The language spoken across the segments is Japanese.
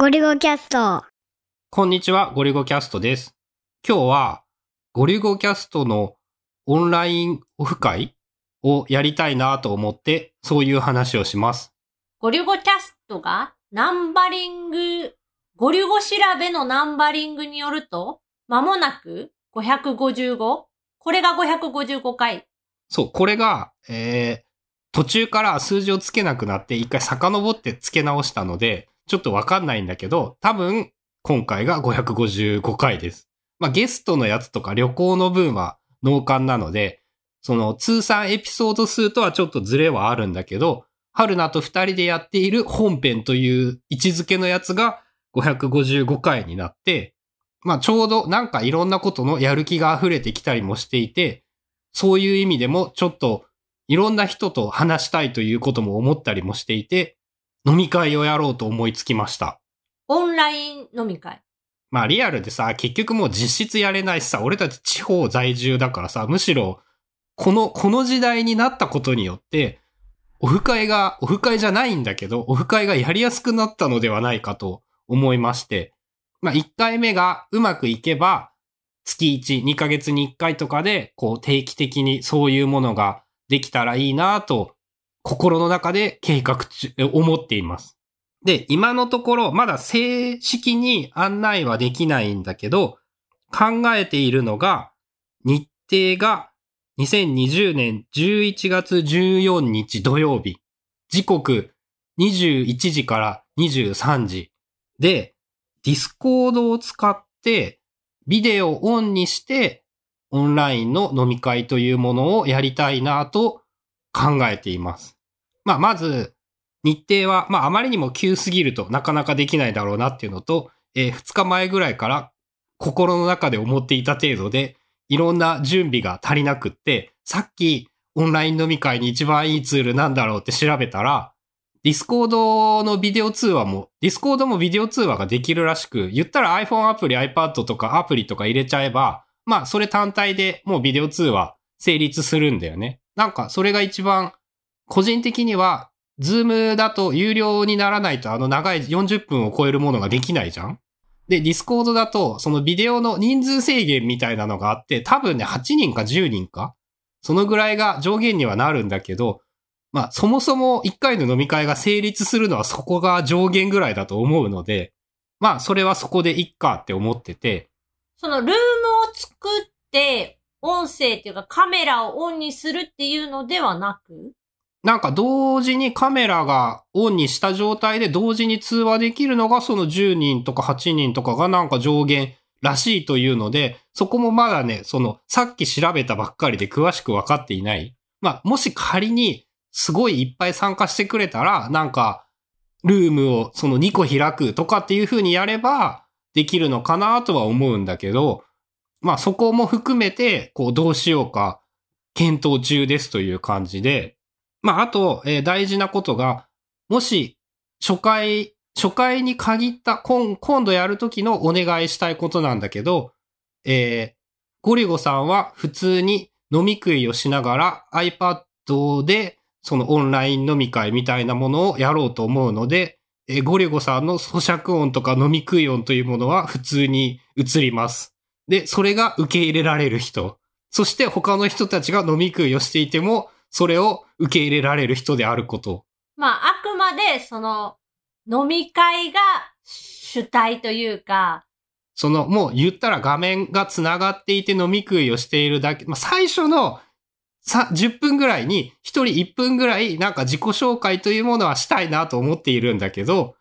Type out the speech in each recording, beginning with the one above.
ゴリゴキャスト。こんにちは、ゴリゴキャストです。今日は、ゴリゴキャストのオンラインオフ会をやりたいなと思って、そういう話をします。ゴリュゴキャストがナンバリング、ゴリュゴ調べのナンバリングによると、まもなく 555? これが555回。そう、これが、えー、途中から数字をつけなくなって、一回遡って付け直したので、ちょっとわかんないんだけど、多分、今回が555回です。まあ、ゲストのやつとか旅行の分は農館なので、その通算エピソード数とはちょっとズレはあるんだけど、春菜と二人でやっている本編という位置づけのやつが555回になって、まあちょうどなんかいろんなことのやる気が溢れてきたりもしていて、そういう意味でもちょっといろんな人と話したいということも思ったりもしていて、飲み会をやろうと思いつきました。オンライン飲み会？まあリアルでさ、結局もう実質やれないしさ、俺たち地方在住だからさ、むしろ、この、この時代になったことによって、オフ会が、オフ会じゃないんだけど、オフ会がやりやすくなったのではないかと思いまして、まあ1回目がうまくいけば、月1、2ヶ月に1回とかで、こう定期的にそういうものができたらいいなと、心の中で計画中、思っています。で、今のところ、まだ正式に案内はできないんだけど、考えているのが、日程が2020年11月14日土曜日、時刻21時から23時で、ディスコードを使って、ビデオオンにして、オンラインの飲み会というものをやりたいなと考えています。まあ、まず、日程は、まあ、あまりにも急すぎるとなかなかできないだろうなっていうのと、えー、2日前ぐらいから心の中で思っていた程度で、いろんな準備が足りなくって、さっきオンライン飲み会に一番いいツールなんだろうって調べたら、ディスコードのビデオ通話も、ディスコードもビデオ通話ができるらしく、言ったら iPhone アプリ、iPad とかアプリとか入れちゃえば、まあそれ単体でもうビデオ通話成立するんだよね。なんかそれが一番、個人的には、ズームだと有料にならないとあの長い40分を超えるものができないじゃん？で、ディスコードだと、そのビデオの人数制限みたいなのがあって、多分ね、8人か10人か？そのぐらいが上限にはなるんだけど、まあ、そもそも1回の飲み会が成立するのはそこが上限ぐらいだと思うので、まあ、それはそこでいっかって思ってて、そのルームを作って、音声っていうかカメラをオンにするっていうのではなく？なんか同時にカメラがオンにした状態で同時に通話できるのがその10人とか8人とかがなんか上限らしいというので、そこもまだね、そのさっき調べたばっかりで詳しく分かっていない。まあ、もし仮にすごいいっぱい参加してくれたら、なんかルームをその2個開くとかっていう風にやればできるのかなとは思うんだけど、まあそこも含めて、こうどうしようか検討中ですという感じで、まあ、あと、えー大事なことが、もし、初回、初回に限った、今、今度やるときのお願いしたいことなんだけど、えーゴリゴさんは普通に飲み食いをしながら iPad で、そのオンライン飲み会みたいなものをやろうと思うので、えーゴリゴさんの咀嚼音とか飲み食い音というものは普通に映ります。で、それが受け入れられる人。そして他の人たちが飲み食いをしていても、それを受け入れられる人であること。まあ、あくまで、その、飲み会が主体というか、その、もう言ったら画面が繋がっていて飲み食いをしているだけ。まあ、最初のさ10分ぐらいに、1人1分ぐらいなんか自己紹介というものはしたいなと思っているんだけど、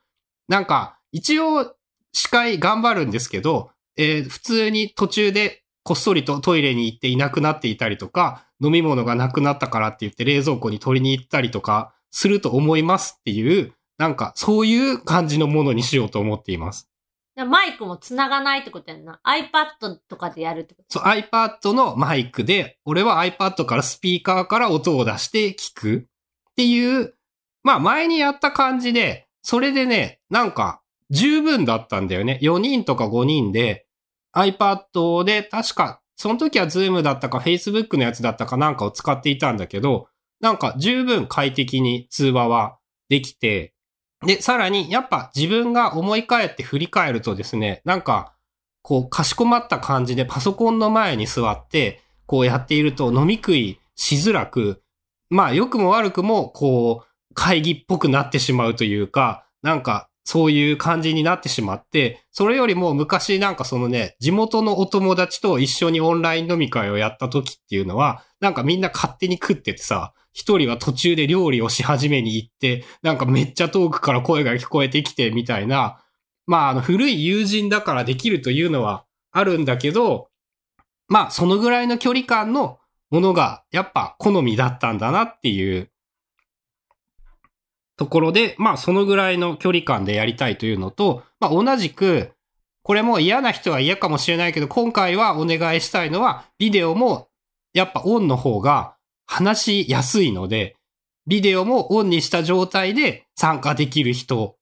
なんか一応司会頑張るんですけど、えー普通に途中でこっそりとトイレに行っていなくなっていたりとか、飲み物がなくなったからって言って冷蔵庫に取りに行ったりとかすると思いますっていう、なんかそういう感じのものにしようと思っています。でマイクも繋がないってことやんな。iPad とかでやるってこと？そう、iPad のマイクで、俺は iPad からスピーカーから音を出して聞くっていう、まあ前にやった感じで、それでね、なんか十分だったんだよね。4人とか5人で iPad で確か、その時は Zoom だったか Facebook のやつだったかなんかを使っていたんだけど、なんか十分快適に通話はできて、で、さらに、やっぱ自分が思い返って振り返るとですね、なんか、こう、かしこまった感じでパソコンの前に座って、こうやっていると飲み食いしづらく、まあ、良くも悪くも、こう、会議っぽくなってしまうというか、なんか、そういう感じになってしまって、それよりも昔なんかそのね、地元のお友達と一緒にオンライン飲み会をやった時っていうのは、なんかみんな勝手に食っててさ、一人は途中で料理をし始めに行って、なんかめっちゃ遠くから声が聞こえてきてみたいな、まああの古い友人だからできるというのはあるんだけど、まあそのぐらいの距離感のものがやっぱ好みだったんだなっていうところで、まあそのぐらいの距離感でやりたいというのと、まあ同じく、これも嫌な人は嫌かもしれないけど、今回はお願いしたいのは、ビデオもやっぱオンの方が話しやすいので、ビデオもオンにした状態で参加できる人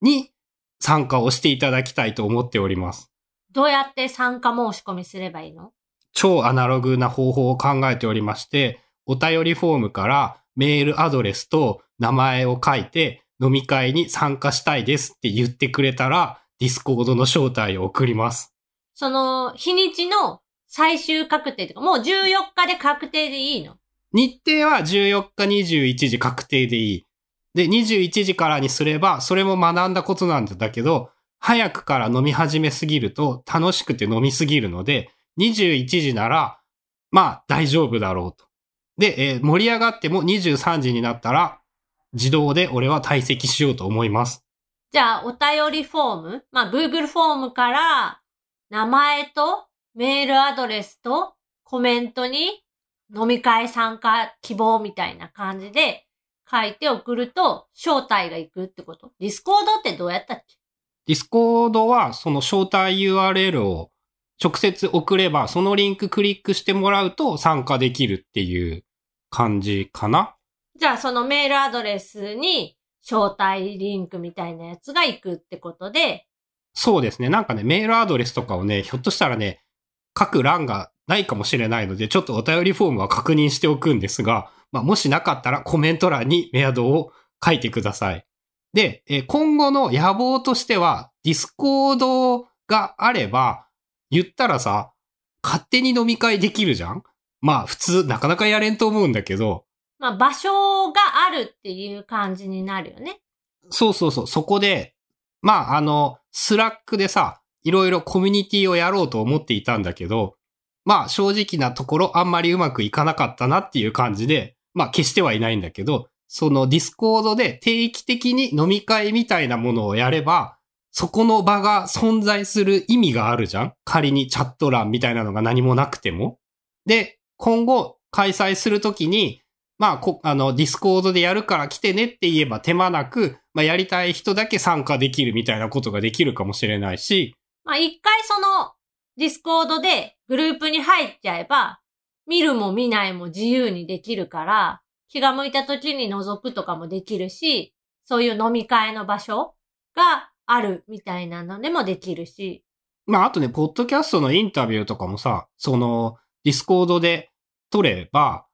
に参加をしていただきたいと思っております。どうやって参加申し込みすればいいの？超アナログな方法を考えておりまして、お便りフォームからメールアドレスと名前を書いて飲み会に参加したいですって言ってくれたら、ディスコードの招待を送ります。その、日にちの最終確定とか、もう14日で確定でいいの？日程は14日21時確定でいい。で、21時からにすれば、それも学んだことなんだけど、早くから飲み始めすぎると楽しくて飲みすぎるので、21時なら、まあ大丈夫だろうと。で、えー盛り上がっても23時になったら、自動で俺は退席しようと思います。じゃあ、お便りフォーム？まあ、Google フォームから、名前と、メールアドレスと、コメントに、飲み会参加希望みたいな感じで書いて送ると、招待が行くってこと？ディスコードってどうやったっけ？ディスコードはその招待 URL を直接送れば、そのリンククリックしてもらうと参加できるっていう感じかなじゃあ、そのメールアドレスに、招待リンクみたいなやつが行くってことで、そうですね。なんかね、メールアドレスとかをね、ひょっとしたらね、書く欄がないかもしれないので、ちょっとお便りフォームは確認しておくんですが、まあ、もしなかったらコメント欄にメアドを書いてください。で、え今後の野望としては、ディスコードがあれば、言ったらさ、勝手に飲み会できるじゃん？まあ、普通なかなかやれんと思うんだけど、まあ、場所があるっていう感じになるよね。そうそうそう、そこで、まあ、あの、スラックでさ、いろいろコミュニティをやろうと思っていたんだけど、まあ、正直なところあんまりうまくいかなかったなっていう感じで、まあ、消してはいないんだけど、そのディスコードで定期的に飲み会みたいなものをやれば、そこの場が存在する意味があるじゃん仮にチャット欄みたいなのが何もなくても。で、今後開催するときに、まあ、こ、あの、 Discord でやるから来てねって言えば手間なく、まあ、やりたい人だけ参加できるみたいなことができるかもしれないし、まあ、一回その、 Discord でグループに入っちゃえば、見るも見ないも自由にできるから、気が向いた時に覗くとかもできるし、そういう飲み会の場所があるみたいなのでもできるし、まあ、あとね、ポッドキャストのインタビューとかもさ、その、 Discord で取れば、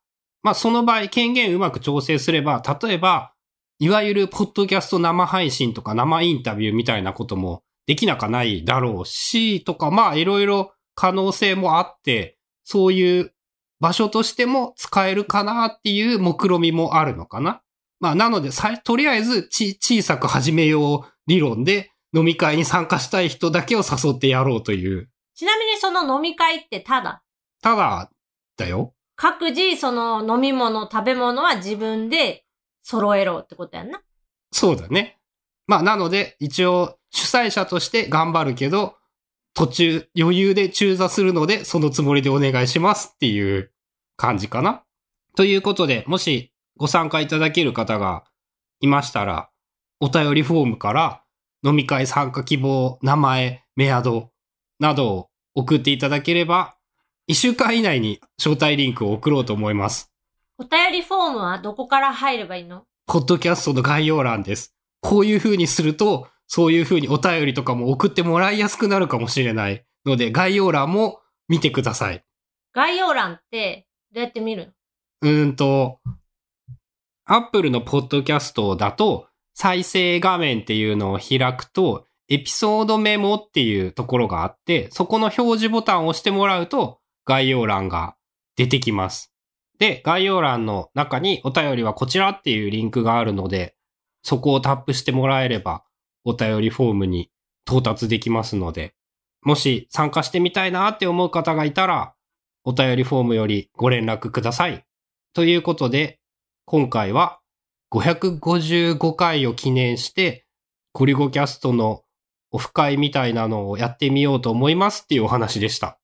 まあ、その場合、権限うまく調整すれば、例えば、いわゆるポッドキャスト生配信とか生インタビューみたいなこともできなかないだろうし、とか、まあ、いろいろ可能性もあって、そういう場所としても使えるかなっていう目論みもあるのかな。まあ、なので、とりあえずち、小さく始めよう理論で、飲み会に参加したい人だけを誘ってやろうという。ちなみにその飲み会ってただ、ただ、だよ。各自その飲み物、食べ物は自分で揃えろってことやんな。そうだね。まあ、なので、一応、主催者として頑張るけど、途中、余裕で中座するので、そのつもりでお願いしますっていう感じかな。ということで、もしご参加いただける方がいましたら、お便りフォームから飲み会参加希望、名前、メアドなどを送っていただければ、一週間以内に招待リンクを送ろうと思います。お便りフォームはどこから入ればいいの？ポッドキャストの概要欄です。こういう風にすると、そういう風にお便りとかも送ってもらいやすくなるかもしれないので、概要欄も見てください。概要欄ってどうやって見る？のうーんと、Apple のポッドキャストだと、再生画面っていうのを開くと、エピソードメモっていうところがあって、そこの表示ボタンを押してもらうと、概要欄が出てきます。で、概要欄の中にお便りはこちらっていうリンクがあるので、そこをタップしてもらえれば、お便りフォームに到達できますので、もし参加してみたいなって思う方がいたら、お便りフォームよりご連絡ください。ということで、今回は555回を記念して、ゴリゴキャストのオフ会みたいなのをやってみようと思いますっていうお話でした。